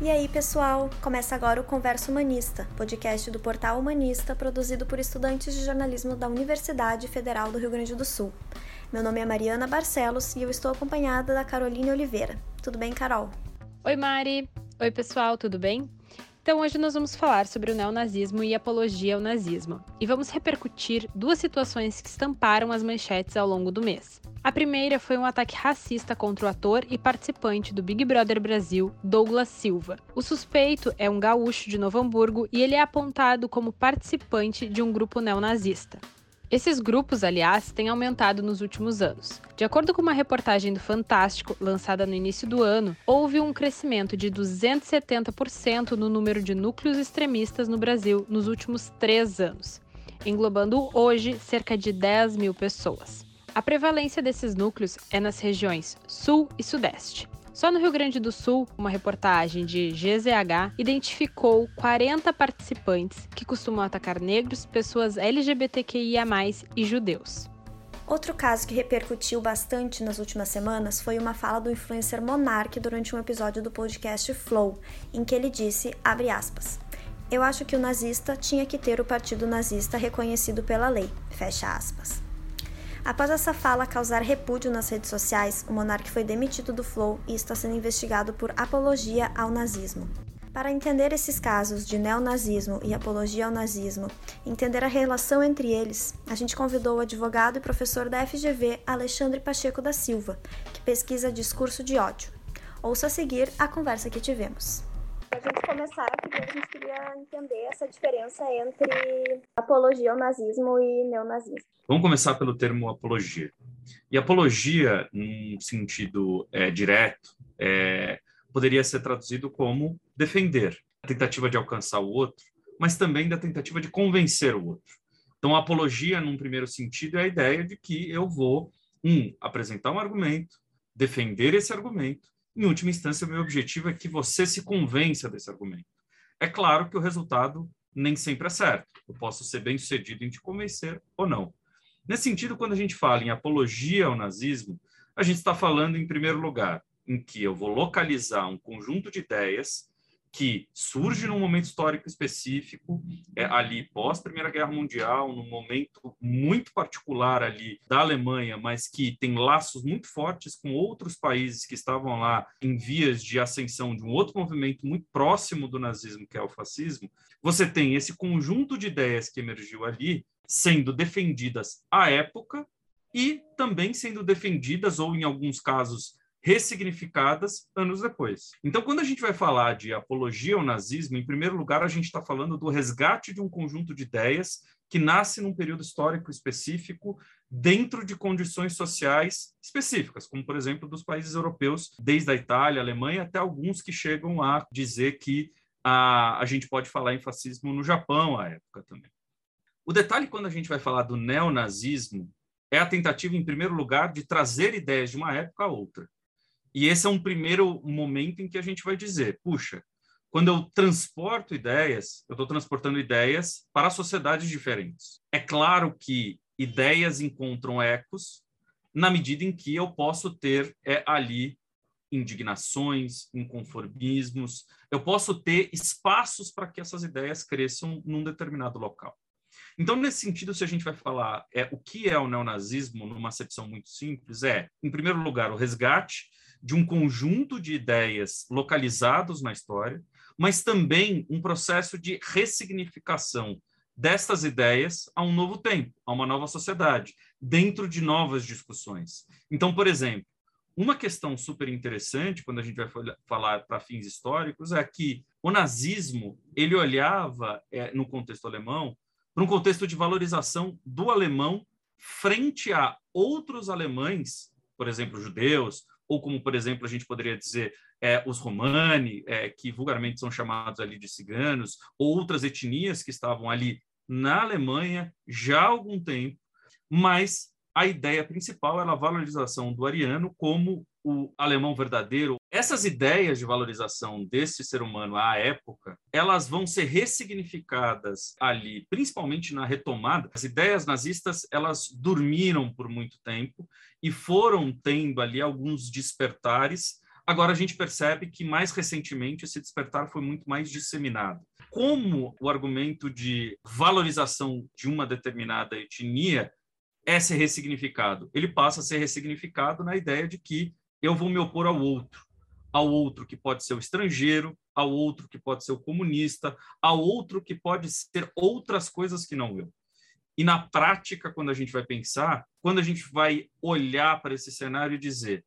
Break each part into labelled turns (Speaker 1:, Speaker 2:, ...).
Speaker 1: E aí, pessoal? Começa agora o Conversa Humanista, podcast do Portal Humanista, produzido por estudantes de jornalismo da Universidade Federal do Rio Grande do Sul. Meu nome é Mariana Barcelos e eu estou acompanhada da Caroline Oliveira. Tudo bem, Carol?
Speaker 2: Oi, Mari. Oi, pessoal, tudo bem? Então, hoje nós vamos falar sobre o neonazismo e apologia ao nazismo, e vamos repercutir duas situações que estamparam as manchetes ao longo do mês. A primeira foi um ataque racista contra o ator e participante do Big Brother Brasil, Douglas Silva. O suspeito é um gaúcho de Novo Hamburgo e ele é apontado como participante de um grupo neonazista. Esses grupos, aliás, têm aumentado nos últimos anos. De acordo com uma reportagem do Fantástico, lançada no início do ano, houve um crescimento de 270% no número de núcleos extremistas no Brasil nos últimos três anos, englobando hoje cerca de 10 mil pessoas. A prevalência desses núcleos é nas regiões Sul e Sudeste. Só no Rio Grande do Sul, uma reportagem de GZH identificou 40 participantes que costumam atacar negros, pessoas LGBTQIA, e judeus.
Speaker 1: Outro caso que repercutiu bastante nas últimas semanas foi uma fala do influencer Monark durante um episódio do podcast Flow, em que ele disse, aspas, eu acho que o nazista tinha que ter o partido nazista reconhecido pela lei, fecha aspas. Após essa fala causar repúdio nas redes sociais, o monarca foi demitido do Flow e está sendo investigado por apologia ao nazismo. Para entender esses casos de neonazismo e apologia ao nazismo, entender a relação entre eles, a gente convidou o advogado e professor da FGV Alexandre Pacheco da Silva, que pesquisa discurso de ódio. Ouça a seguir a conversa que tivemos. Para a gente começar, a gente queria entender essa diferença entre apologia ao nazismo e neonazismo.
Speaker 3: Vamos começar pelo termo apologia. E apologia, num sentido é, direto, é, poderia ser traduzido como defender, a tentativa de alcançar o outro, mas também da tentativa de convencer o outro. Então, a apologia, num primeiro sentido, é a ideia de que eu vou, um, apresentar um argumento, defender esse argumento, em última instância, o meu objetivo é que você se convença desse argumento. É claro que o resultado nem sempre é certo. Eu posso ser bem sucedido em te convencer ou não. Nesse sentido, quando a gente fala em apologia ao nazismo, a gente está falando, em primeiro lugar, em que eu vou localizar um conjunto de ideias que surge num momento histórico específico, é, ali pós Primeira Guerra Mundial, num momento muito particular ali da Alemanha, mas que tem laços muito fortes com outros países que estavam lá em vias de ascensão de um outro movimento muito próximo do nazismo, que é o fascismo. Você tem esse conjunto de ideias que emergiu ali sendo defendidas à época e também sendo defendidas ou em alguns casos ressignificadas anos depois. Então, quando a gente vai falar de apologia ao nazismo, em primeiro lugar, a gente está falando do resgate de um conjunto de ideias que nasce num período histórico específico, dentro de condições sociais específicas, como, por exemplo, dos países europeus, desde a Itália, a Alemanha, até alguns que chegam a dizer que a, a gente pode falar em fascismo no Japão à época também. O detalhe, quando a gente vai falar do neonazismo, é a tentativa, em primeiro lugar, de trazer ideias de uma época a outra. E esse é um primeiro momento em que a gente vai dizer, puxa, quando eu transporto ideias, eu estou transportando ideias para sociedades diferentes. É claro que ideias encontram ecos na medida em que eu posso ter é, ali indignações, inconformismos, eu posso ter espaços para que essas ideias cresçam num determinado local. Então, nesse sentido, se a gente vai falar é, o que é o neonazismo, numa acepção muito simples, é, em primeiro lugar, o resgate de um conjunto de ideias localizados na história, mas também um processo de ressignificação destas ideias a um novo tempo, a uma nova sociedade, dentro de novas discussões. Então, por exemplo, uma questão super interessante quando a gente vai falar para fins históricos é que o nazismo ele olhava é, no contexto alemão para um contexto de valorização do alemão frente a outros alemães, por exemplo, judeus ou como, por exemplo, a gente poderia dizer é, os romani, é, que vulgarmente são chamados ali de ciganos, ou outras etnias que estavam ali na Alemanha já há algum tempo, mas a ideia principal era a valorização do ariano como o alemão verdadeiro. Essas ideias de valorização desse ser humano à época, elas vão ser ressignificadas ali, principalmente na retomada. As ideias nazistas, elas dormiram por muito tempo e foram tendo ali alguns despertares Agora a gente percebe que mais recentemente esse despertar foi muito mais disseminado. Como o argumento de valorização de uma determinada etnia é ser ressignificado? Ele passa a ser ressignificado na ideia de que eu vou me opor ao outro, ao outro que pode ser o estrangeiro, ao outro que pode ser o comunista, ao outro que pode ser outras coisas que não eu. E na prática, quando a gente vai pensar, quando a gente vai olhar para esse cenário e dizer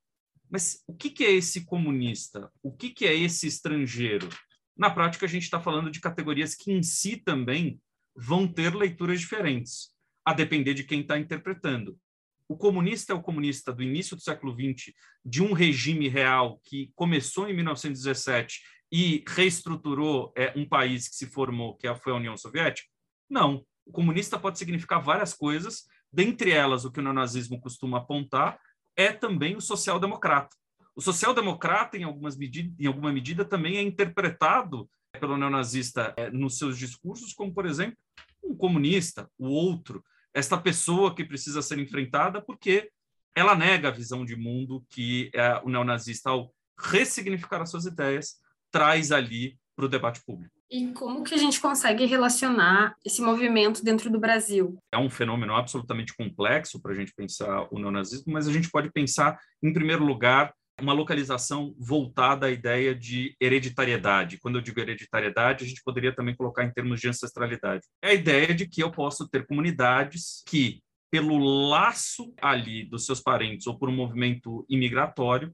Speaker 3: mas o que, que é esse comunista? O que, que é esse estrangeiro? Na prática, a gente está falando de categorias que em si também vão ter leituras diferentes, a depender de quem está interpretando. O comunista é o comunista do início do século XX, de um regime real que começou em 1917 e reestruturou é, um país que se formou, que foi a União Soviética? Não. O comunista pode significar várias coisas, dentre elas o que o neonazismo costuma apontar, é também o social-democrata. O social-democrata, em, em alguma medida, também é interpretado pelo neonazista é, nos seus discursos como, por exemplo, um comunista, o outro, esta pessoa que precisa ser enfrentada porque ela nega a visão de mundo que é, o neonazista, ao ressignificar as suas ideias, traz ali para o debate público.
Speaker 2: E como que a gente consegue relacionar esse movimento dentro do Brasil?
Speaker 3: É um fenômeno absolutamente complexo para a gente pensar o neonazismo, mas a gente pode pensar, em primeiro lugar, uma localização voltada à ideia de hereditariedade. Quando eu digo hereditariedade, a gente poderia também colocar em termos de ancestralidade. É a ideia de que eu posso ter comunidades que, pelo laço ali dos seus parentes ou por um movimento imigratório,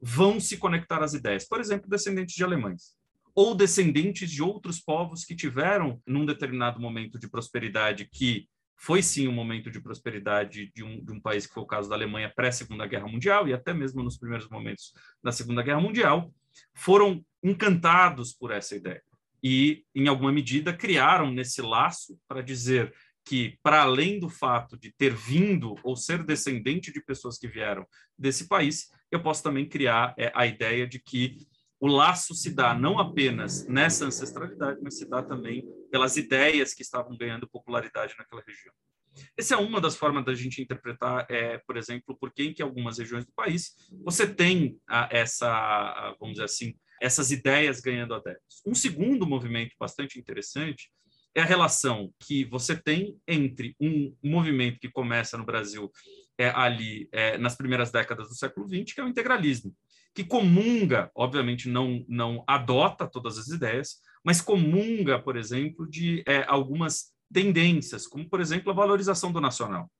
Speaker 3: vão se conectar às ideias. Por exemplo, descendentes de alemães ou descendentes de outros povos que tiveram, num determinado momento de prosperidade, que foi sim um momento de prosperidade de um, de um país que foi o caso da Alemanha pré-Segunda Guerra Mundial e até mesmo nos primeiros momentos da Segunda Guerra Mundial, foram encantados por essa ideia e, em alguma medida, criaram nesse laço para dizer que, para além do fato de ter vindo ou ser descendente de pessoas que vieram desse país, eu posso também criar é, a ideia de que o laço se dá não apenas nessa ancestralidade, mas se dá também pelas ideias que estavam ganhando popularidade naquela região. Essa é uma das formas da gente interpretar, é, por exemplo, por que em que algumas regiões do país você tem a, essa, a, vamos dizer assim, essas ideias ganhando adeptos. Um segundo movimento bastante interessante é a relação que você tem entre um movimento que começa no Brasil é, ali é, nas primeiras décadas do século XX, que é o integralismo que comunga, obviamente não, não adota todas as ideias, mas comunga, por exemplo, de é, algumas tendências, como, por exemplo, a valorização do nacional.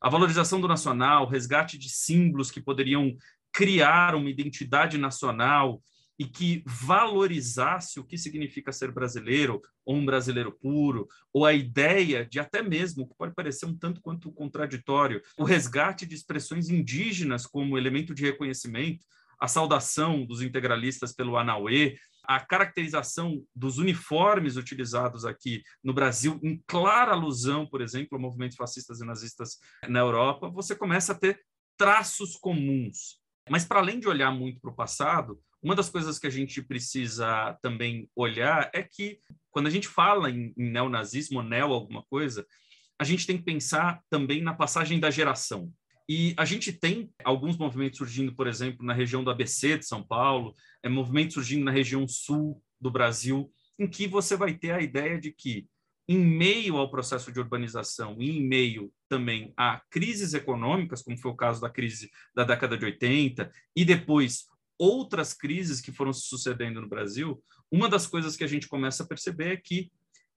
Speaker 3: A valorização do nacional, o resgate de símbolos que poderiam criar uma identidade nacional e que valorizasse o que significa ser brasileiro, ou um brasileiro puro, ou a ideia de até mesmo, que pode parecer um tanto quanto contraditório, o resgate de expressões indígenas como elemento de reconhecimento, a saudação dos integralistas pelo Anauê, a caracterização dos uniformes utilizados aqui no Brasil, em clara alusão, por exemplo, a movimentos fascistas e nazistas na Europa, você começa a ter traços comuns. Mas, para além de olhar muito para o passado, uma das coisas que a gente precisa também olhar é que, quando a gente fala em, em neonazismo, neo alguma coisa, a gente tem que pensar também na passagem da geração. E a gente tem alguns movimentos surgindo, por exemplo, na região do ABC de São Paulo, é movimentos surgindo na região sul do Brasil, em que você vai ter a ideia de que, em meio ao processo de urbanização e em meio também a crises econômicas, como foi o caso da crise da década de 80, e depois outras crises que foram se sucedendo no Brasil, uma das coisas que a gente começa a perceber é que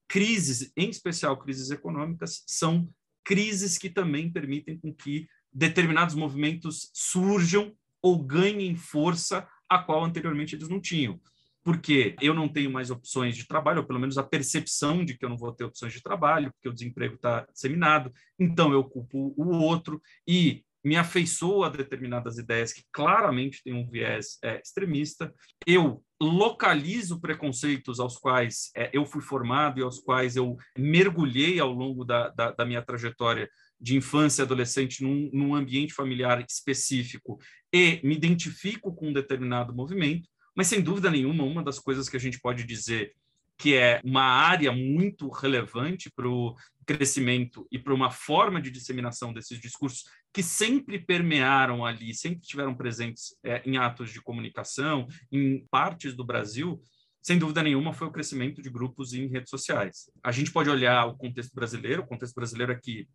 Speaker 3: crises, em especial crises econômicas, são crises que também permitem com que determinados movimentos surjam ou ganhem força a qual anteriormente eles não tinham. Porque eu não tenho mais opções de trabalho, ou pelo menos a percepção de que eu não vou ter opções de trabalho, porque o desemprego está disseminado, então eu culpo o outro e me afeiçoo a determinadas ideias que claramente têm um viés é, extremista. Eu localizo preconceitos aos quais é, eu fui formado e aos quais eu mergulhei ao longo da, da, da minha trajetória de infância e adolescente num, num ambiente familiar específico e me identifico com um determinado movimento, mas sem dúvida nenhuma, uma das coisas que a gente pode dizer que é uma área muito relevante para o crescimento e para uma forma de disseminação desses discursos que sempre permearam ali, sempre estiveram presentes é, em atos de comunicação, em partes do Brasil, sem dúvida nenhuma, foi o crescimento de grupos em redes sociais. A gente pode olhar o contexto brasileiro, o contexto brasileiro aqui,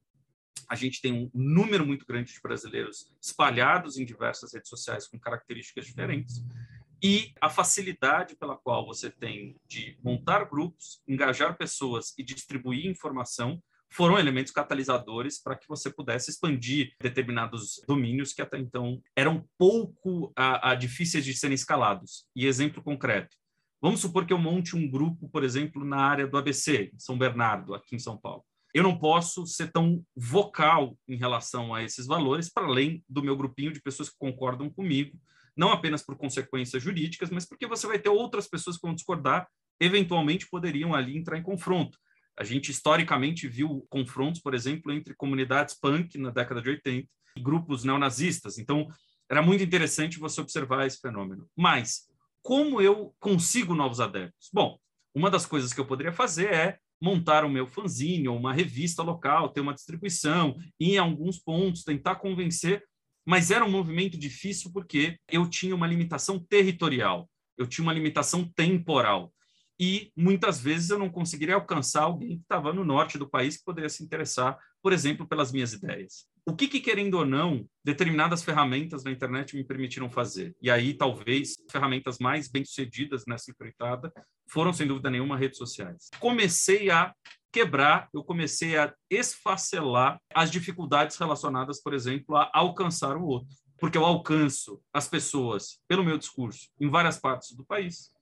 Speaker 3: a gente tem um número muito grande de brasileiros espalhados em diversas redes sociais com características diferentes. E a facilidade pela qual você tem de montar grupos, engajar pessoas e distribuir informação foram elementos catalisadores para que você pudesse expandir determinados domínios que até então eram pouco a, a difíceis de serem escalados. E exemplo concreto, Vamos supor que eu monte um grupo, por exemplo, na área do ABC, São Bernardo, aqui em São Paulo. Eu não posso ser tão vocal em relação a esses valores, para além do meu grupinho de pessoas que concordam comigo, não apenas por consequências jurídicas, mas porque você vai ter outras pessoas que vão discordar, eventualmente poderiam ali entrar em confronto. A gente historicamente viu confrontos, por exemplo, entre comunidades punk na década de 80 e grupos neonazistas. Então, era muito interessante você observar esse fenômeno. Mas como eu consigo novos adeptos? Bom, uma das coisas que eu poderia fazer é montar o meu fanzine ou uma revista local, ter uma distribuição, e em alguns pontos tentar convencer, mas era um movimento difícil porque eu tinha uma limitação territorial, eu tinha uma limitação temporal. E muitas vezes eu não conseguiria alcançar alguém que estava no norte do país que poderia se interessar, por exemplo, pelas minhas ideias o que, que, querendo ou não, determinadas ferramentas na internet me permitiram fazer. E aí, talvez, ferramentas mais bem-sucedidas nessa empreitada foram, sem dúvida nenhuma, redes sociais. Comecei a quebrar, eu comecei a esfacelar as dificuldades relacionadas, por exemplo, a alcançar o outro. Porque eu alcanço as pessoas pelo meu discurso em várias partes do país.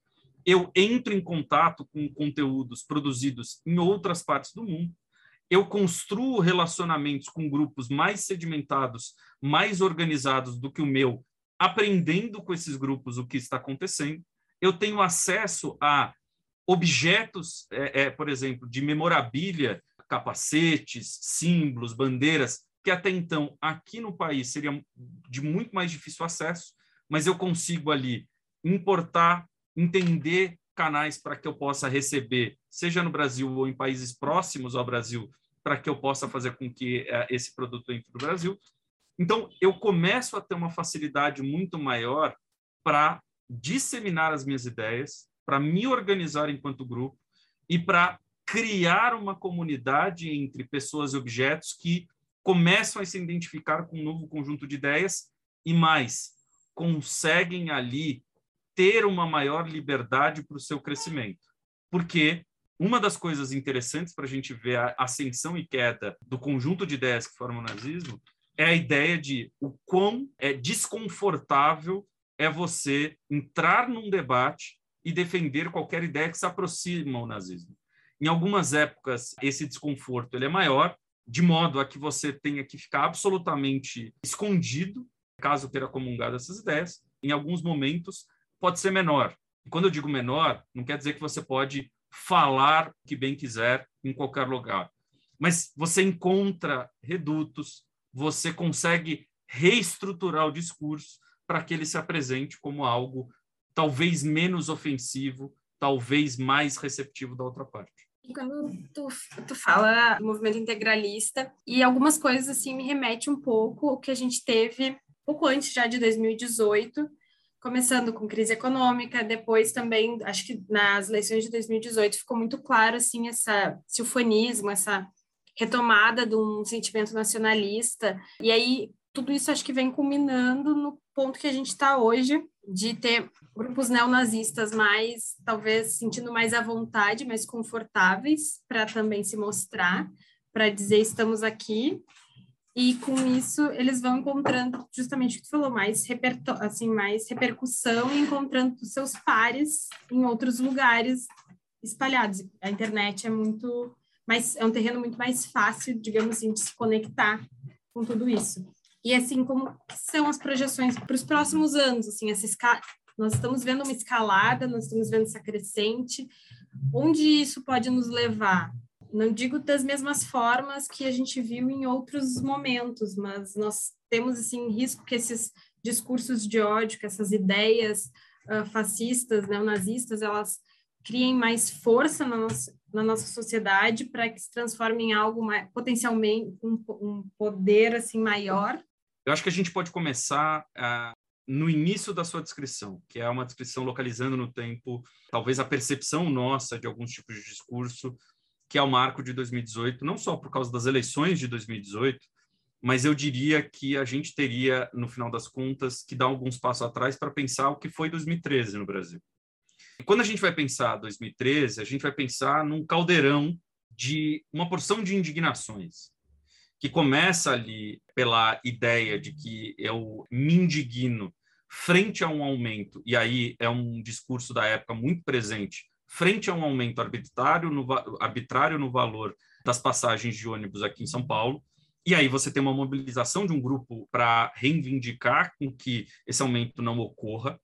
Speaker 3: Eu entro em contato com conteúdos produzidos em outras partes do mundo eu construo relacionamentos com grupos mais sedimentados, mais organizados do que o meu, aprendendo com esses grupos o que está acontecendo. Eu tenho acesso a objetos, é, é, por exemplo, de memorabilia, capacetes, símbolos, bandeiras, que até então aqui no país seria de muito mais difícil acesso, mas eu consigo ali importar, entender canais para que eu possa receber, seja no Brasil ou em países próximos ao Brasil, para que eu possa fazer com que uh, esse produto entre no Brasil. Então, eu começo a ter uma facilidade muito maior para disseminar as minhas ideias, para me organizar enquanto grupo e para criar uma comunidade entre pessoas e objetos que começam a se identificar com um novo conjunto de ideias e mais conseguem ali ter uma maior liberdade para o seu crescimento. Porque uma das coisas interessantes para a gente ver a ascensão e queda do conjunto de ideias que formam o nazismo é a ideia de o quão é desconfortável é você entrar num debate e defender qualquer ideia que se aproxima ao nazismo. Em algumas épocas, esse desconforto ele é maior, de modo a que você tenha que ficar absolutamente escondido, caso queira comungar dessas ideias. Em alguns momentos, pode ser menor. E quando eu digo menor, não quer dizer que você pode falar o que bem quiser em qualquer lugar. Mas você encontra redutos, você consegue reestruturar o discurso para que ele se apresente como algo talvez menos ofensivo, talvez mais receptivo da outra parte.
Speaker 2: Quando tu, tu fala movimento integralista, e algumas coisas assim me remete um pouco o que a gente teve pouco antes já de 2018, começando com crise econômica, depois também, acho que nas eleições de 2018 ficou muito claro, assim, essa, esse ufanismo, essa retomada de um sentimento nacionalista, e aí tudo isso acho que vem culminando no ponto que a gente está hoje, de ter grupos neonazistas mais, talvez, sentindo mais à vontade, mais confortáveis para também se mostrar, para dizer estamos aqui, e com isso eles vão encontrando justamente o que tu falou, mais assim, mais repercussão e encontrando seus pares em outros lugares espalhados. A internet é muito mais é um terreno muito mais fácil, digamos assim, de se conectar com tudo isso. E assim como são as projeções para os próximos anos, assim, essa escala, nós estamos vendo uma escalada, nós estamos vendo essa crescente. Onde isso pode nos levar? Não digo das mesmas formas que a gente viu em outros momentos, mas nós temos assim risco que esses discursos de ódio, que essas ideias uh, fascistas, neonazistas, elas criem mais força na nossa, na nossa sociedade para que se transforme em algo mais, potencialmente um, um poder assim maior?
Speaker 3: Eu acho que a gente pode começar uh, no início da sua descrição, que é uma descrição localizando no tempo, talvez a percepção nossa de alguns tipos de discurso, que é o marco de 2018, não só por causa das eleições de 2018, mas eu diria que a gente teria, no final das contas, que dar alguns passos atrás para pensar o que foi 2013 no Brasil. E quando a gente vai pensar 2013, a gente vai pensar num caldeirão de uma porção de indignações, que começa ali pela ideia de que eu me indigno frente a um aumento, e aí é um discurso da época muito presente, frente a um aumento arbitrário no, arbitrário no valor das passagens de ônibus aqui em São Paulo, e aí você tem uma mobilização de um grupo para reivindicar com que esse aumento não ocorra.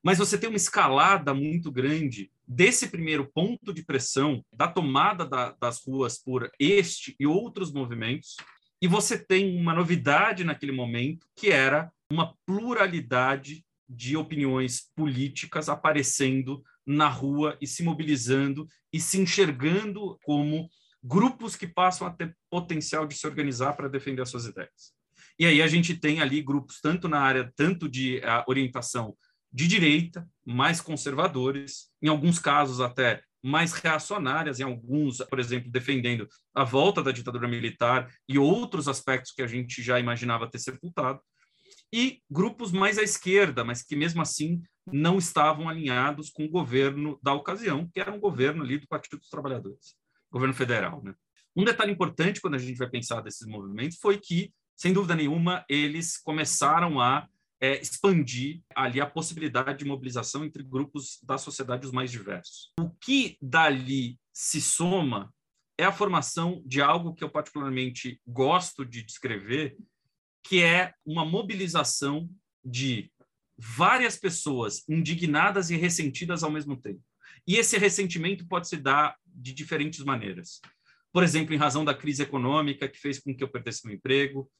Speaker 3: Mas você tem uma escalada muito grande desse primeiro ponto de pressão, da tomada da, das ruas por este e outros movimentos, e você tem uma novidade naquele momento, que era uma pluralidade de opiniões políticas aparecendo na rua e se mobilizando e se enxergando como grupos que passam a ter potencial de se organizar para defender as suas ideias. E aí a gente tem ali grupos tanto na área tanto de uh, orientação de direita, mais conservadores, em alguns casos até mais reacionárias, em alguns, por exemplo, defendendo a volta da ditadura militar e outros aspectos que a gente já imaginava ter sepultado, e grupos mais à esquerda, mas que mesmo assim não estavam alinhados com o governo da ocasião, que era um governo ali do Partido dos Trabalhadores governo federal. Né? Um detalhe importante quando a gente vai pensar desses movimentos foi que, sem dúvida nenhuma, eles começaram a é, expandir ali a possibilidade de mobilização entre grupos da sociedade os mais diversos. O que dali se soma é a formação de algo que eu particularmente gosto de descrever, que é uma mobilização de várias pessoas indignadas e ressentidas ao mesmo tempo. E esse ressentimento pode se dar de diferentes maneiras. Por exemplo, em razão da crise econômica que fez com que eu perdesse meu emprego,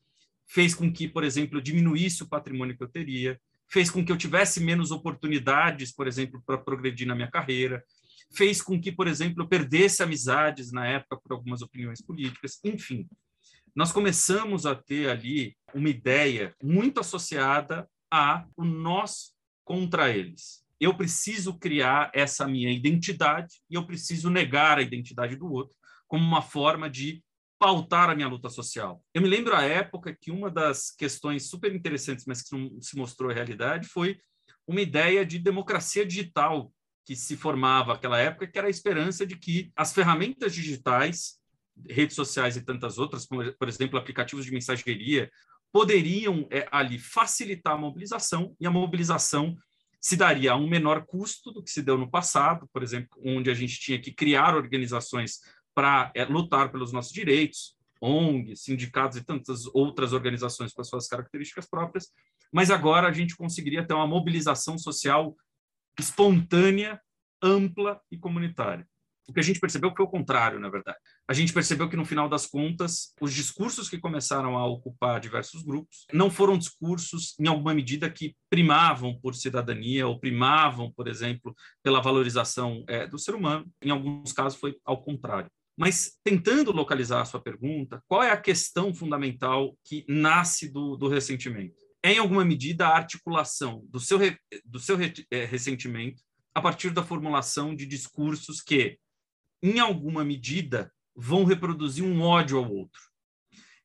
Speaker 3: fez com que, por exemplo, eu diminuísse o patrimônio que eu teria, fez com que eu tivesse menos oportunidades, por exemplo, para progredir na minha carreira, fez com que, por exemplo, eu perdesse amizades na época por algumas opiniões políticas, enfim. Nós começamos a ter ali uma ideia muito associada a o nós contra eles eu preciso criar essa minha identidade e eu preciso negar a identidade do outro como uma forma de pautar a minha luta social. Eu me lembro a época que uma das questões super interessantes, mas que não se mostrou realidade, foi uma ideia de democracia digital que se formava naquela época, que era a esperança de que as ferramentas digitais, redes sociais e tantas outras, como, por exemplo, aplicativos de mensageria, poderiam é, ali facilitar a mobilização e a mobilização se daria a um menor custo do que se deu no passado, por exemplo, onde a gente tinha que criar organizações para é, lutar pelos nossos direitos, ONGs, sindicatos e tantas outras organizações com as suas características próprias, mas agora a gente conseguiria ter uma mobilização social espontânea, ampla e comunitária. O que a gente percebeu foi o contrário, na verdade. A gente percebeu que, no final das contas, os discursos que começaram a ocupar diversos grupos não foram discursos, em alguma medida, que primavam por cidadania ou primavam, por exemplo, pela valorização é, do ser humano. Em alguns casos, foi ao contrário. Mas, tentando localizar a sua pergunta, qual é a questão fundamental que nasce do, do ressentimento? É, em alguma medida, a articulação do seu, do seu é, ressentimento a partir da formulação de discursos que em alguma medida, vão reproduzir um ódio ao outro.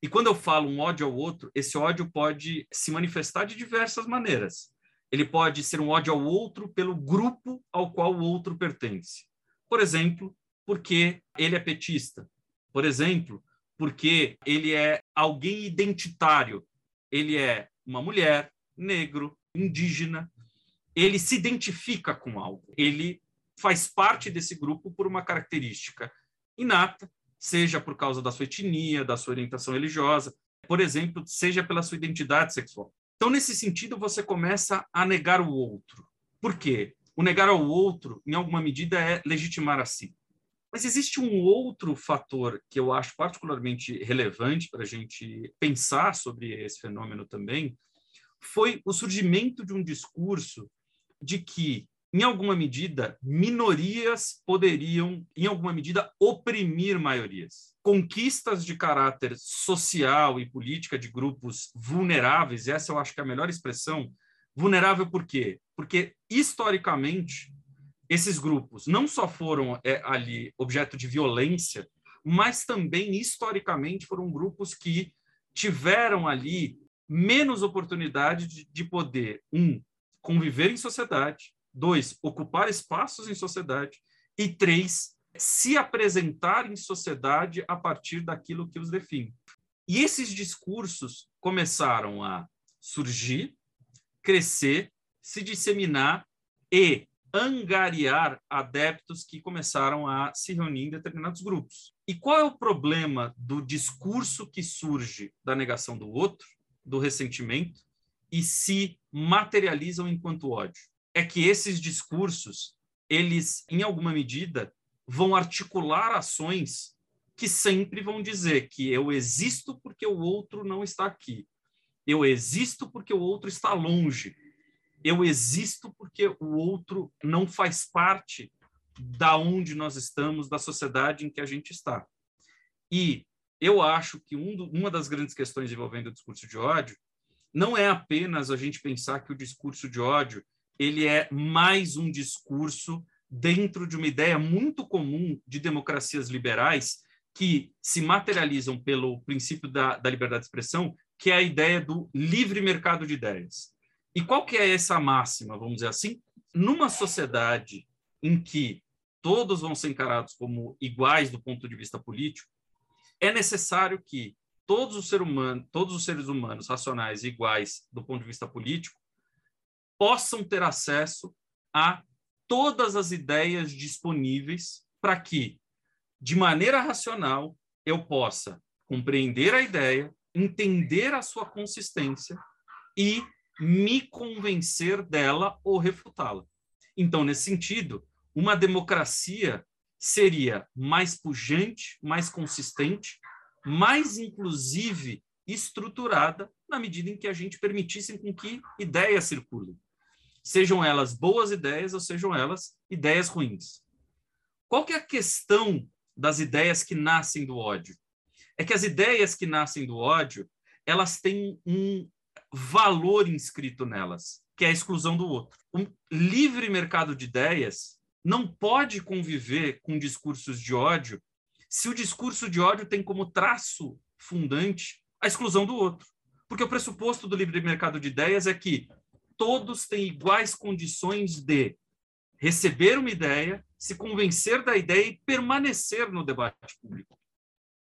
Speaker 3: E quando eu falo um ódio ao outro, esse ódio pode se manifestar de diversas maneiras. Ele pode ser um ódio ao outro pelo grupo ao qual o outro pertence. Por exemplo, porque ele é petista. Por exemplo, porque ele é alguém identitário. Ele é uma mulher, negro, indígena. Ele se identifica com algo. Ele faz parte desse grupo por uma característica inata, seja por causa da sua etnia, da sua orientação religiosa, por exemplo, seja pela sua identidade sexual. Então, nesse sentido, você começa a negar o outro. Por quê? O negar ao outro, em alguma medida, é legitimar a si. Mas existe um outro fator que eu acho particularmente relevante para a gente pensar sobre esse fenômeno também, foi o surgimento de um discurso de que em alguma medida, minorias poderiam, em alguma medida, oprimir maiorias. Conquistas de caráter social e política de grupos vulneráveis, essa eu acho que é a melhor expressão. Vulnerável por quê? Porque, historicamente, esses grupos não só foram é, ali objeto de violência, mas também, historicamente, foram grupos que tiveram ali menos oportunidade de, de poder, um, conviver em sociedade, Dois, ocupar espaços em sociedade. E três, se apresentar em sociedade a partir daquilo que os define. E esses discursos começaram a surgir, crescer, se disseminar e angariar adeptos que começaram a se reunir em determinados grupos. E qual é o problema do discurso que surge da negação do outro, do ressentimento, e se materializam enquanto ódio? É que esses discursos, eles, em alguma medida, vão articular ações que sempre vão dizer que eu existo porque o outro não está aqui. Eu existo porque o outro está longe. Eu existo porque o outro não faz parte da onde nós estamos, da sociedade em que a gente está. E eu acho que um do, uma das grandes questões envolvendo o discurso de ódio não é apenas a gente pensar que o discurso de ódio ele é mais um discurso dentro de uma ideia muito comum de democracias liberais que se materializam pelo princípio da, da liberdade de expressão, que é a ideia do livre mercado de ideias. E qual que é essa máxima, vamos dizer assim? Numa sociedade em que todos vão ser encarados como iguais do ponto de vista político, é necessário que todos os, todos os seres humanos racionais iguais do ponto de vista político possam ter acesso a todas as ideias disponíveis para que, de maneira racional, eu possa compreender a ideia, entender a sua consistência e me convencer dela ou refutá-la. Então, nesse sentido, uma democracia seria mais pujante, mais consistente, mais inclusive estruturada na medida em que a gente permitisse com que ideias circulem sejam elas boas ideias ou sejam elas ideias ruins. Qual que é a questão das ideias que nascem do ódio? É que as ideias que nascem do ódio, elas têm um valor inscrito nelas, que é a exclusão do outro. Um livre mercado de ideias não pode conviver com discursos de ódio se o discurso de ódio tem como traço fundante a exclusão do outro. Porque o pressuposto do livre mercado de ideias é que todos têm iguais condições de receber uma ideia, se convencer da ideia e permanecer no debate público.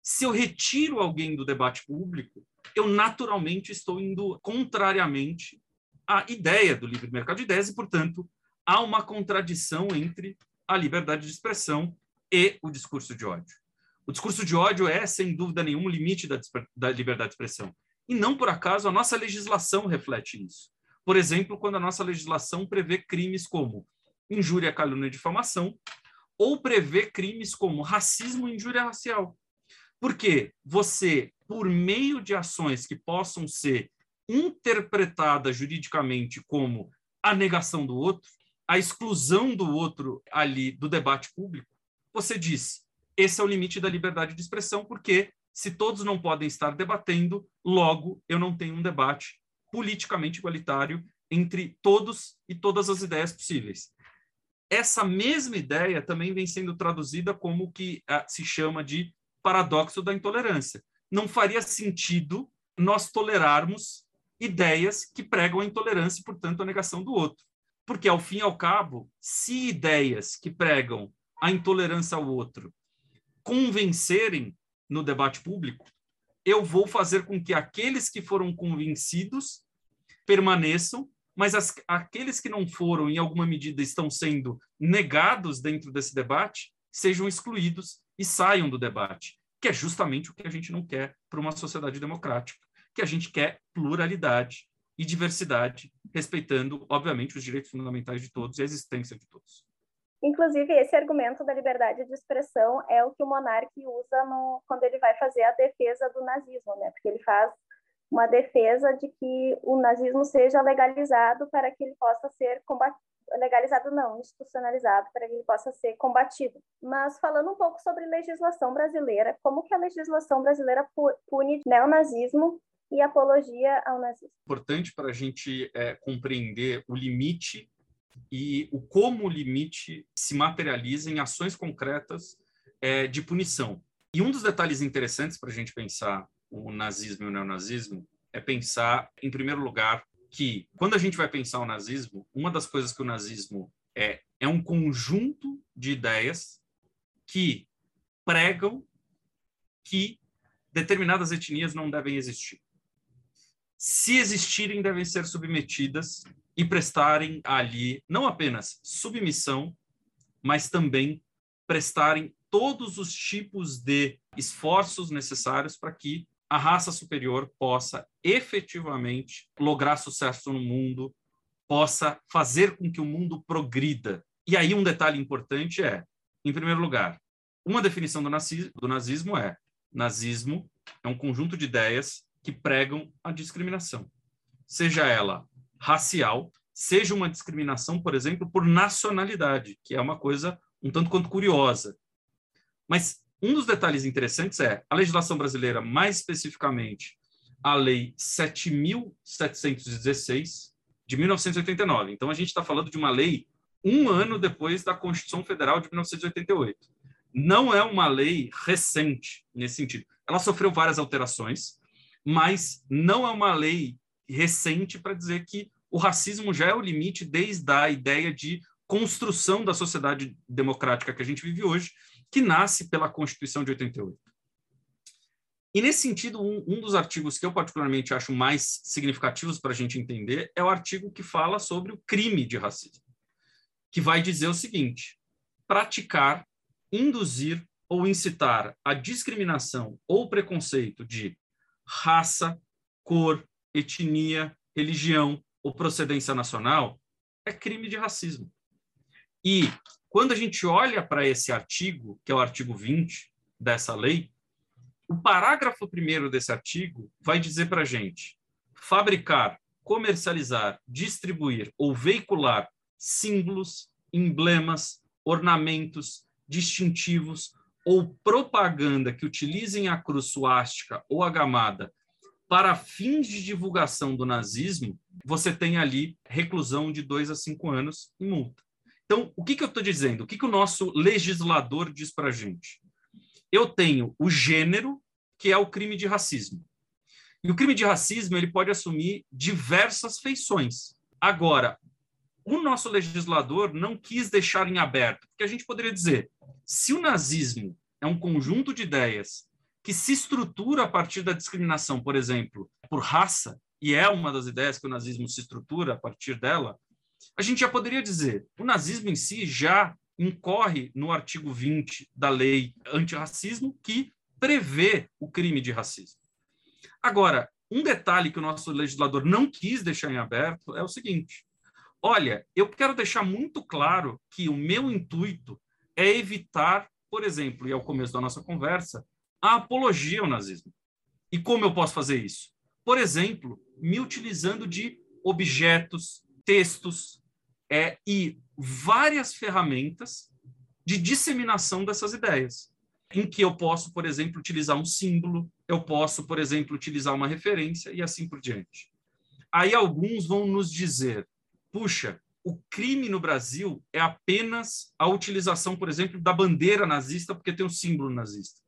Speaker 3: Se eu retiro alguém do debate público, eu naturalmente estou indo contrariamente à ideia do livre mercado de ideias e, portanto, há uma contradição entre a liberdade de expressão e o discurso de ódio. O discurso de ódio é, sem dúvida nenhuma, o limite da, da liberdade de expressão. E não por acaso a nossa legislação reflete isso. Por exemplo, quando a nossa legislação prevê crimes como injúria, calúnia e difamação, ou prevê crimes como racismo e injúria racial. Porque você, por meio de ações que possam ser interpretadas juridicamente como a negação do outro, a exclusão do outro ali do debate público, você diz: esse é o limite da liberdade de expressão, porque se todos não podem estar debatendo, logo eu não tenho um debate politicamente igualitário entre todos e todas as ideias possíveis. Essa mesma ideia também vem sendo traduzida como o que uh, se chama de paradoxo da intolerância. Não faria sentido nós tolerarmos ideias que pregam a intolerância e, portanto, a negação do outro. Porque, ao fim e ao cabo, se ideias que pregam a intolerância ao outro convencerem no debate público, eu vou fazer com que aqueles que foram convencidos permaneçam, mas as, aqueles que não foram, em alguma medida, estão sendo negados dentro desse debate, sejam excluídos e saiam do debate, que é justamente o que a gente não quer para uma sociedade democrática, que a gente quer pluralidade e diversidade, respeitando, obviamente, os direitos fundamentais de todos e a existência de todos.
Speaker 1: Inclusive, esse argumento da liberdade de expressão é o que o monarca usa no, quando ele vai fazer a defesa do nazismo, né? Porque ele faz uma defesa de que o nazismo seja legalizado para que ele possa ser legalizado não, institucionalizado, para que ele possa ser combatido. Mas falando um pouco sobre legislação brasileira, como que a legislação brasileira pune neonazismo e apologia ao nazismo?
Speaker 3: Importante para a gente é, compreender o limite e o como o limite se materializa em ações concretas é, de punição. E um dos detalhes interessantes para a gente pensar o nazismo e o neonazismo é pensar, em primeiro lugar, que quando a gente vai pensar o nazismo, uma das coisas que o nazismo é é um conjunto de ideias que pregam que determinadas etnias não devem existir. Se existirem, devem ser submetidas e prestarem ali não apenas submissão, mas também prestarem todos os tipos de esforços necessários para que a raça superior possa efetivamente lograr sucesso no mundo, possa fazer com que o mundo progrida. E aí um detalhe importante é, em primeiro lugar, uma definição do nazismo, é nazismo é um conjunto de ideias que pregam a discriminação, seja ela racial, seja uma discriminação, por exemplo, por nacionalidade, que é uma coisa um tanto quanto curiosa. Mas um dos detalhes interessantes é a legislação brasileira, mais especificamente a Lei 7.716 de 1989. Então, a gente está falando de uma lei um ano depois da Constituição Federal de 1988. Não é uma lei recente nesse sentido. Ela sofreu várias alterações, mas não é uma lei recente para dizer que o racismo já é o limite desde a ideia de construção da sociedade democrática que a gente vive hoje que nasce pela Constituição de 88. E, nesse sentido, um, um dos artigos que eu particularmente acho mais significativos para a gente entender é o artigo que fala sobre o crime de racismo, que vai dizer o seguinte: praticar, induzir ou incitar a discriminação ou preconceito de raça, cor, etnia, religião ou procedência nacional é crime de racismo. E quando a gente olha para esse artigo, que é o artigo 20 dessa lei, o parágrafo primeiro desse artigo vai dizer para a gente fabricar, comercializar, distribuir ou veicular símbolos, emblemas, ornamentos, distintivos ou propaganda que utilizem a cruz suástica ou a gamada para fins de divulgação do nazismo, você tem ali reclusão de dois a cinco anos e multa. Então, o que, que eu estou dizendo? O que, que o nosso legislador diz para a gente? Eu tenho o gênero, que é o crime de racismo. E o crime de racismo ele pode assumir diversas feições. Agora, o nosso legislador não quis deixar em aberto, porque a gente poderia dizer: se o nazismo é um conjunto de ideias que se estrutura a partir da discriminação, por exemplo, por raça, e é uma das ideias que o nazismo se estrutura a partir dela, a gente já poderia dizer, o nazismo em si já incorre no artigo 20 da lei antirracismo, que prevê o crime de racismo. Agora, um detalhe que o nosso legislador não quis deixar em aberto é o seguinte: olha, eu quero deixar muito claro que o meu intuito é evitar, por exemplo, e é o começo da nossa conversa, a apologia ao nazismo. E como eu posso fazer isso? Por exemplo, me utilizando de objetos, textos é, e várias ferramentas de disseminação dessas ideias, em que eu posso, por exemplo, utilizar um símbolo, eu posso, por exemplo, utilizar uma referência e assim por diante. Aí alguns vão nos dizer: puxa, o crime no Brasil é apenas a utilização, por exemplo, da bandeira nazista porque tem um símbolo nazista.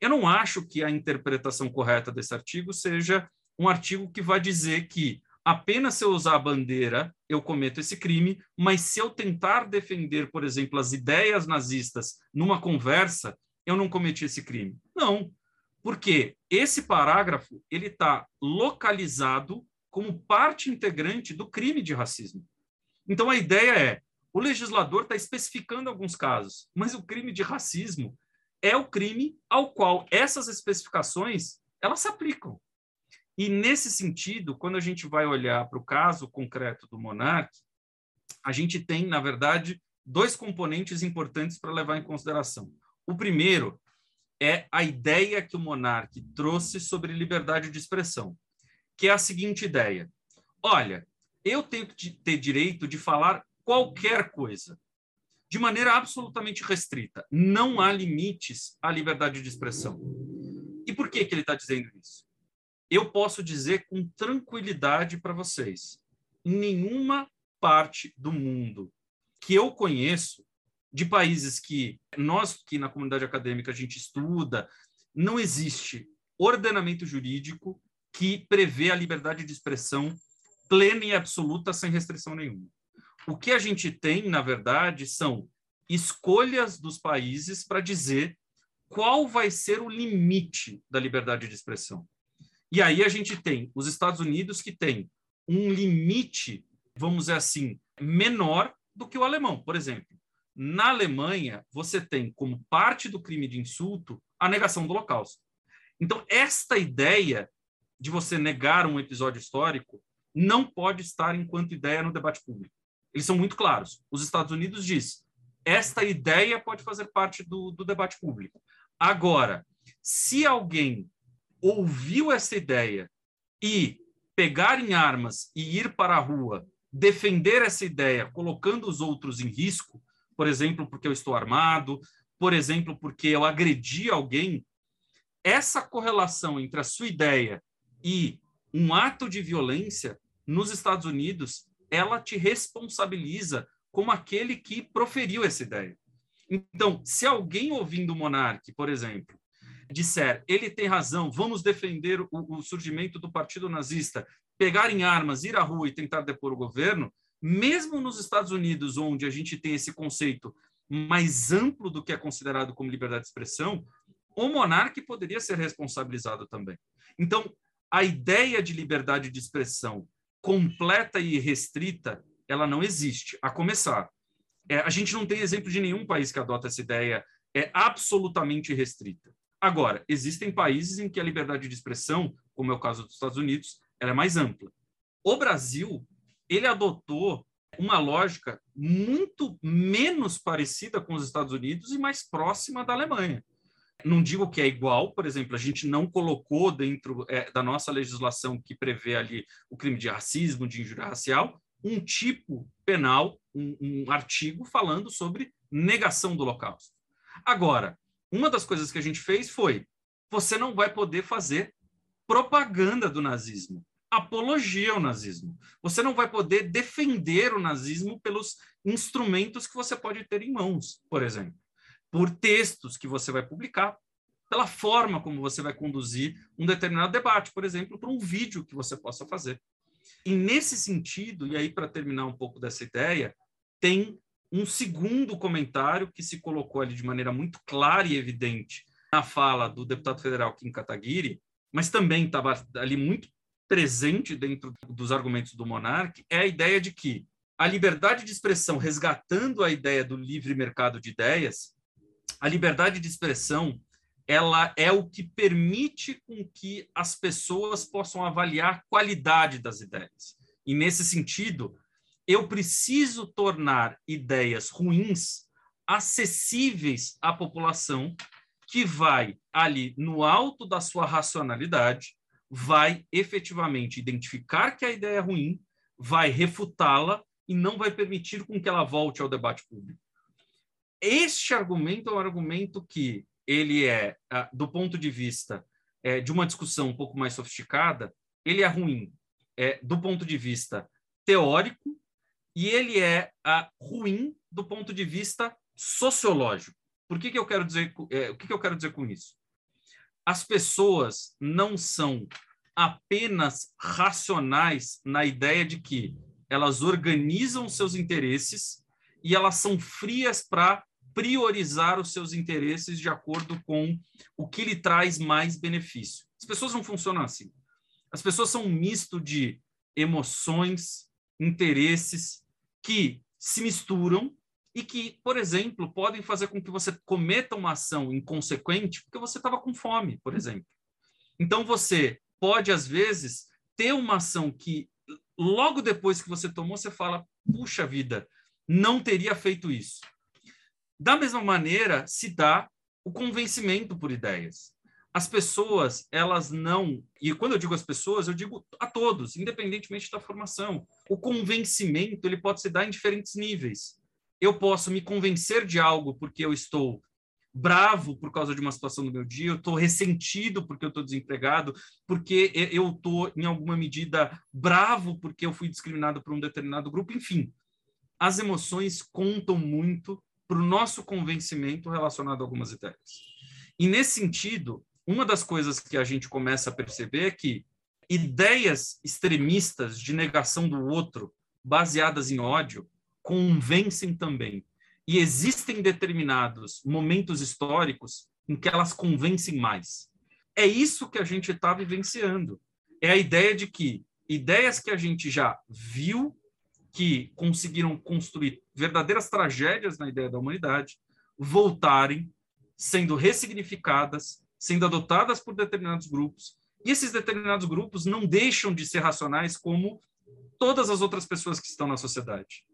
Speaker 3: Eu não acho que a interpretação correta desse artigo seja um artigo que vai dizer que apenas se eu usar a bandeira, eu cometo esse crime, mas se eu tentar defender, por exemplo, as ideias nazistas numa conversa, eu não cometi esse crime. Não, porque esse parágrafo ele está localizado como parte integrante do crime de racismo. Então a ideia é, o legislador está especificando alguns casos, mas o crime de racismo é o crime ao qual essas especificações elas se aplicam. E, nesse sentido, quando a gente vai olhar para o caso concreto do Monark, a gente tem, na verdade, dois componentes importantes para levar em consideração. O primeiro é a ideia que o Monark trouxe sobre liberdade de expressão, que é a seguinte ideia: olha, eu tenho que ter direito de falar qualquer coisa, de maneira absolutamente restrita. Não há limites à liberdade de expressão. E por que, que ele está dizendo isso? Eu posso dizer com tranquilidade para vocês: em nenhuma parte do mundo que eu conheço, de países que nós, que na comunidade acadêmica a gente estuda, não existe ordenamento jurídico que prevê a liberdade de expressão plena e absoluta sem restrição nenhuma. O que a gente tem, na verdade, são escolhas dos países para dizer qual vai ser o limite da liberdade de expressão. E aí a gente tem os Estados Unidos que tem um limite, vamos dizer assim, menor do que o alemão, por exemplo. Na Alemanha, você tem como parte do crime de insulto a negação do Holocausto. Então, esta ideia de você negar um episódio histórico não pode estar enquanto ideia no debate público. Eles são muito claros. Os Estados Unidos diz esta ideia pode fazer parte do, do debate público. Agora, se alguém ouviu essa ideia e pegar em armas e ir para a rua defender essa ideia, colocando os outros em risco, por exemplo, porque eu estou armado, por exemplo, porque eu agredi alguém, essa correlação entre a sua ideia e um ato de violência nos Estados Unidos, ela te responsabiliza como aquele que proferiu essa ideia. Então, se alguém ouvindo o monarque, por exemplo, disser ele tem razão, vamos defender o, o, surgimento do partido nazista, pegar em armas, ir à rua e tentar depor o governo, mesmo nos Estados Unidos, onde a gente tem esse conceito mais amplo do que é considerado como liberdade de expressão, o monarca poderia ser responsabilizado também. Então, a ideia de liberdade de expressão completa e restrita, ela não existe, a começar. É, a gente não tem exemplo de nenhum país que adota essa ideia é absolutamente restrita. Agora, existem países em que a liberdade de expressão, como é o caso dos Estados Unidos, ela é mais ampla. O Brasil, ele adotou uma lógica muito menos parecida com os Estados Unidos e mais próxima da Alemanha. Não digo que é igual, por exemplo, a gente não colocou dentro é, da nossa legislação que prevê ali o crime de racismo, de injúria racial, um tipo penal, um, um artigo falando sobre negação do Holocausto. Agora, uma das coisas que a gente fez foi: você não vai poder fazer propaganda do nazismo, apologia ao nazismo. Você não vai poder defender o nazismo pelos instrumentos que você pode ter em mãos, por exemplo por textos que você vai publicar, pela forma como você vai conduzir um determinado debate, por exemplo, por um vídeo que você possa fazer. E nesse sentido, e aí para terminar um pouco dessa ideia, tem um segundo comentário que se colocou ali de maneira muito clara e evidente na fala do deputado federal Kim Kataguiri, mas também estava ali muito presente dentro dos argumentos do monarca, é a ideia de que a liberdade de expressão, resgatando a ideia do livre mercado de ideias, a liberdade de expressão ela é o que permite com que as pessoas possam avaliar a qualidade das ideias. E nesse sentido, eu preciso tornar ideias ruins acessíveis à população que vai ali no alto da sua racionalidade, vai efetivamente identificar que a ideia é ruim, vai refutá-la e não vai permitir com que ela volte ao debate público. Este argumento é um argumento que ele é, ah, do ponto de vista é, de uma discussão um pouco mais sofisticada, ele é ruim é, do ponto de vista teórico e ele é ah, ruim do ponto de vista sociológico. Por que, que eu quero dizer? É, o que, que eu quero dizer com isso? As pessoas não são apenas racionais na ideia de que elas organizam seus interesses e elas são frias para priorizar os seus interesses de acordo com o que lhe traz mais benefício. As pessoas não funcionam assim. As pessoas são um misto de emoções, interesses que se misturam e que, por exemplo, podem fazer com que você cometa uma ação inconsequente porque você estava com fome, por exemplo. Então você pode às vezes ter uma ação que logo depois que você tomou você fala: "Puxa vida, não teria feito isso". Da mesma maneira, se dá o convencimento por ideias. as pessoas, elas não. E quando eu digo as pessoas, eu digo a todos, independentemente da formação. O convencimento ele pode se dar em diferentes níveis. Eu posso me convencer de algo porque eu estou bravo por causa de uma situação do meu dia, eu estou ressentido porque eu estou desempregado, porque eu estou, em alguma medida, bravo porque eu fui discriminado por um determinado grupo, enfim. As emoções contam muito para o nosso convencimento relacionado a algumas ideias. E, nesse sentido, uma das coisas que a gente começa a perceber é que ideias extremistas de negação do outro, baseadas em ódio, convencem também. E existem determinados momentos históricos em que elas convencem mais. É isso que a gente está vivenciando. É a ideia de que ideias que a gente já viu que conseguiram construir verdadeiras tragédias na ideia da humanidade voltarem sendo ressignificadas, sendo adotadas por determinados grupos. E esses determinados grupos não deixam de ser racionais como todas as outras pessoas que estão na sociedade.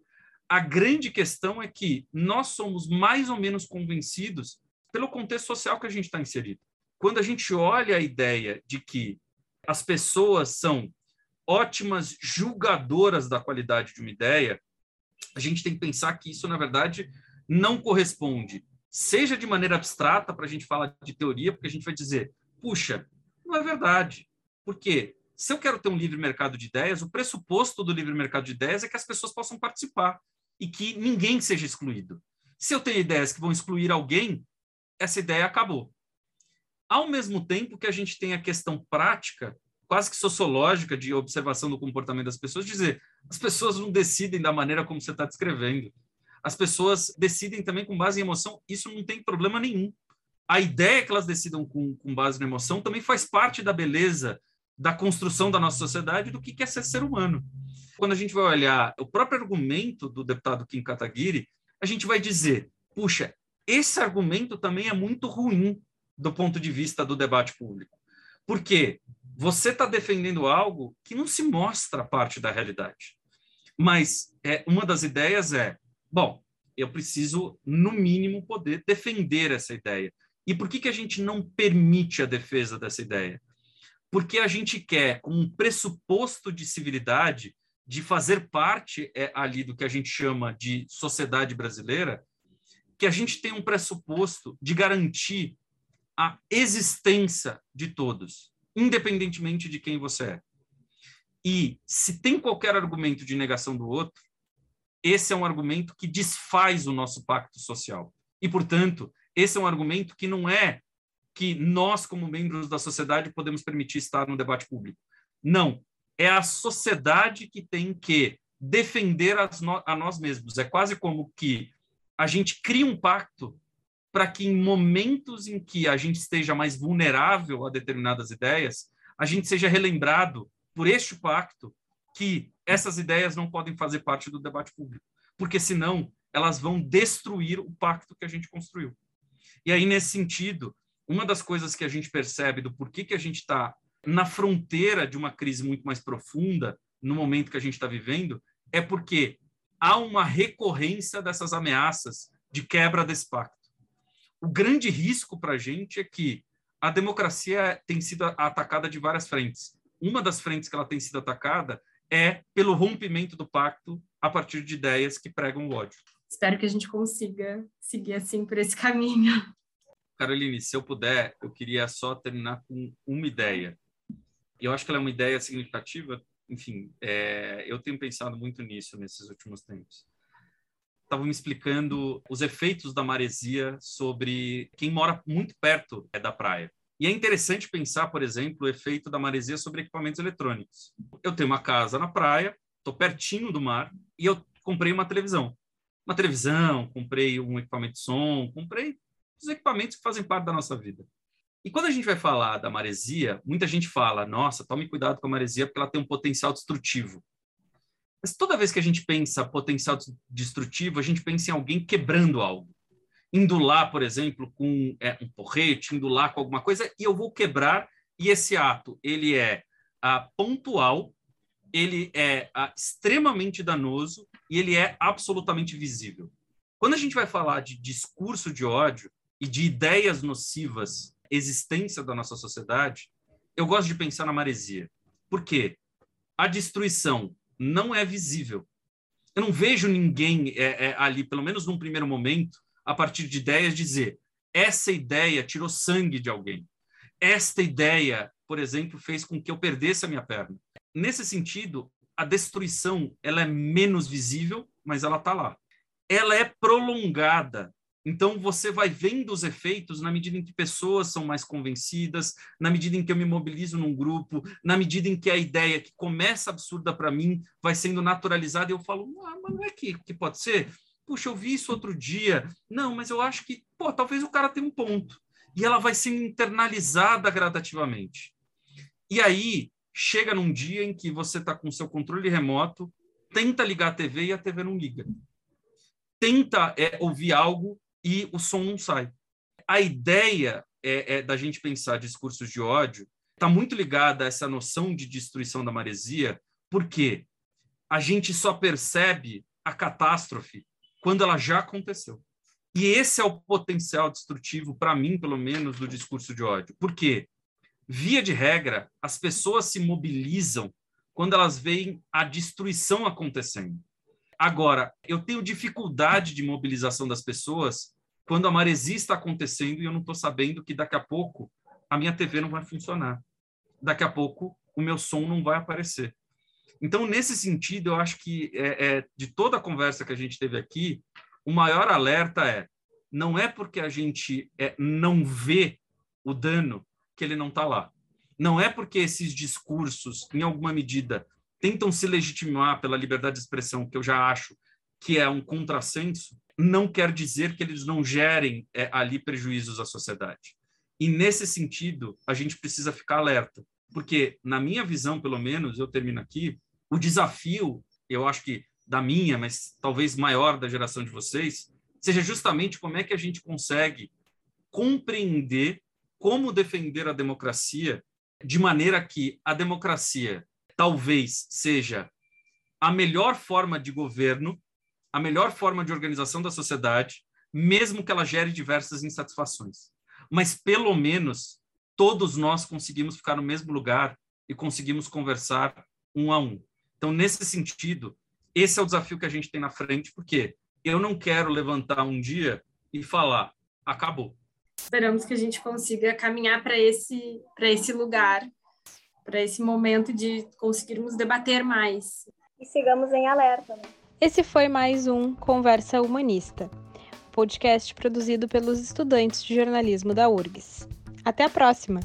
Speaker 3: A grande questão é que nós somos mais ou menos convencidos pelo contexto social que a gente está inserido. Quando a gente olha a ideia de que as pessoas são ótimas julgadoras da qualidade de uma ideia, a gente tem que pensar que isso, na verdade, não corresponde seja de maneira abstrata para a gente falar de teoria, porque a gente vai dizer, puxa, não é verdade. Porque se eu quero ter um livre mercado de ideias, o pressuposto do livre mercado de ideias é que as pessoas possam participar e que ninguém seja excluído. Se eu tenho ideias que vão excluir alguém, essa ideia acabou. Ao mesmo tempo que a gente tem a questão prática, quase que sociológica, de observação do comportamento das pessoas, dizer as pessoas não decidem da maneira como você está descrevendo as pessoas decidem também com base em emoção, isso não tem problema nenhum. A ideia que elas decidam com, com base na emoção também faz parte da beleza da construção da nossa sociedade do que é ser ser humano. Quando a gente vai olhar o próprio argumento do deputado Kim Kataguiri, a gente vai dizer, puxa, esse argumento também é muito ruim do ponto de vista do debate público. Porque você está defendendo algo que não se mostra parte da realidade. Mas é, uma das ideias é Bom, eu preciso, no mínimo, poder defender essa ideia. E por que, que a gente não permite a defesa dessa ideia? Porque a gente quer, como um pressuposto de civilidade, de fazer parte é, ali do que a gente chama de sociedade brasileira, que a gente tem um pressuposto de garantir a existência de todos, independentemente de quem você é. E se tem qualquer argumento de negação do outro, esse é um argumento que desfaz o nosso pacto social. E, portanto, esse é um argumento que não é que nós, como membros da sociedade, podemos permitir estar no debate público. Não. É a sociedade que tem que defender a nós mesmos. É quase como que a gente cria um pacto para que, em momentos em que a gente esteja mais vulnerável a determinadas ideias, a gente seja relembrado por este pacto que essas ideias não podem fazer parte do debate público, porque senão elas vão destruir o pacto que a gente construiu. E aí, nesse sentido, uma das coisas que a gente percebe do porquê que a gente está na fronteira de uma crise muito mais profunda no momento que a gente está vivendo é porque há uma recorrência dessas ameaças de quebra desse pacto. O grande risco para a gente é que a democracia tem sido atacada de várias frentes. Uma das frentes que ela tem sido atacada é pelo rompimento do pacto a partir de ideias que pregam o ódio.
Speaker 2: Espero que a gente consiga seguir assim por esse caminho.
Speaker 3: Caroline, se eu puder, eu queria só terminar com uma ideia. E eu acho que ela é uma ideia significativa. Enfim, é, eu tenho pensado muito nisso nesses últimos tempos. Estava me explicando os efeitos da maresia sobre quem mora muito perto é, da praia. E é interessante pensar, por exemplo, o efeito da maresia sobre equipamentos eletrônicos. Eu tenho uma casa na praia, estou pertinho do mar, e eu comprei uma televisão. Uma televisão, comprei um equipamento de som, comprei os equipamentos que fazem parte da nossa vida. E quando a gente vai falar da maresia, muita gente fala: nossa, tome cuidado com a maresia porque ela tem um potencial destrutivo. Mas toda vez que a gente pensa potencial destrutivo, a gente pensa em alguém quebrando algo indo lá, por exemplo, com é, um porrete, indo lá com alguma coisa, e eu vou quebrar, e esse ato, ele é ah, pontual, ele é ah, extremamente danoso e ele é absolutamente visível. Quando a gente vai falar de discurso de ódio e de ideias nocivas existência da nossa sociedade, eu gosto de pensar na maresia. Por quê? A destruição não é visível. Eu não vejo ninguém é, é, ali, pelo menos num primeiro momento, a partir de ideias, dizer essa ideia tirou sangue de alguém. Esta ideia, por exemplo, fez com que eu perdesse a minha perna. Nesse sentido, a destruição ela é menos visível, mas ela está lá. Ela é prolongada. Então você vai vendo os efeitos na medida em que pessoas são mais convencidas, na medida em que eu me mobilizo num grupo, na medida em que a ideia que começa absurda para mim vai sendo naturalizada e eu falo, ah, mas não é que, que pode ser? Puxa, eu vi isso outro dia. Não, mas eu acho que, pô, talvez o cara tenha um ponto. E ela vai sendo internalizada gradativamente. E aí, chega num dia em que você está com seu controle remoto, tenta ligar a TV e a TV não liga. Tenta é, ouvir algo e o som não sai. A ideia é, é da gente pensar discursos de ódio está muito ligada a essa noção de destruição da maresia, porque a gente só percebe a catástrofe quando ela já aconteceu. E esse é o potencial destrutivo, para mim, pelo menos, do discurso de ódio. Por quê? Via de regra, as pessoas se mobilizam quando elas veem a destruição acontecendo. Agora, eu tenho dificuldade de mobilização das pessoas quando a maresia está acontecendo e eu não estou sabendo que daqui a pouco a minha TV não vai funcionar. Daqui a pouco o meu som não vai aparecer. Então, nesse sentido, eu acho que é, é, de toda a conversa que a gente teve aqui, o maior alerta é: não é porque a gente é, não vê o dano que ele não está lá. Não é porque esses discursos, em alguma medida, tentam se legitimar pela liberdade de expressão, que eu já acho que é um contrassenso, não quer dizer que eles não gerem é, ali prejuízos à sociedade. E nesse sentido, a gente precisa ficar alerta, porque na minha visão, pelo menos, eu termino aqui, o desafio, eu acho que da minha, mas talvez maior da geração de vocês, seja justamente como é que a gente consegue compreender como defender a democracia de maneira que a democracia talvez seja a melhor forma de governo, a melhor forma de organização da sociedade, mesmo que ela gere diversas insatisfações. Mas pelo menos todos nós conseguimos ficar no mesmo lugar e conseguimos conversar um a um. Então, nesse sentido, esse é o desafio que a gente tem na frente, porque eu não quero levantar um dia e falar, acabou.
Speaker 2: Esperamos que a gente consiga caminhar para esse, esse lugar, para esse momento de conseguirmos debater mais.
Speaker 1: E sigamos em alerta. Né?
Speaker 4: Esse foi mais um Conversa Humanista, podcast produzido pelos estudantes de jornalismo da URGS. Até a próxima!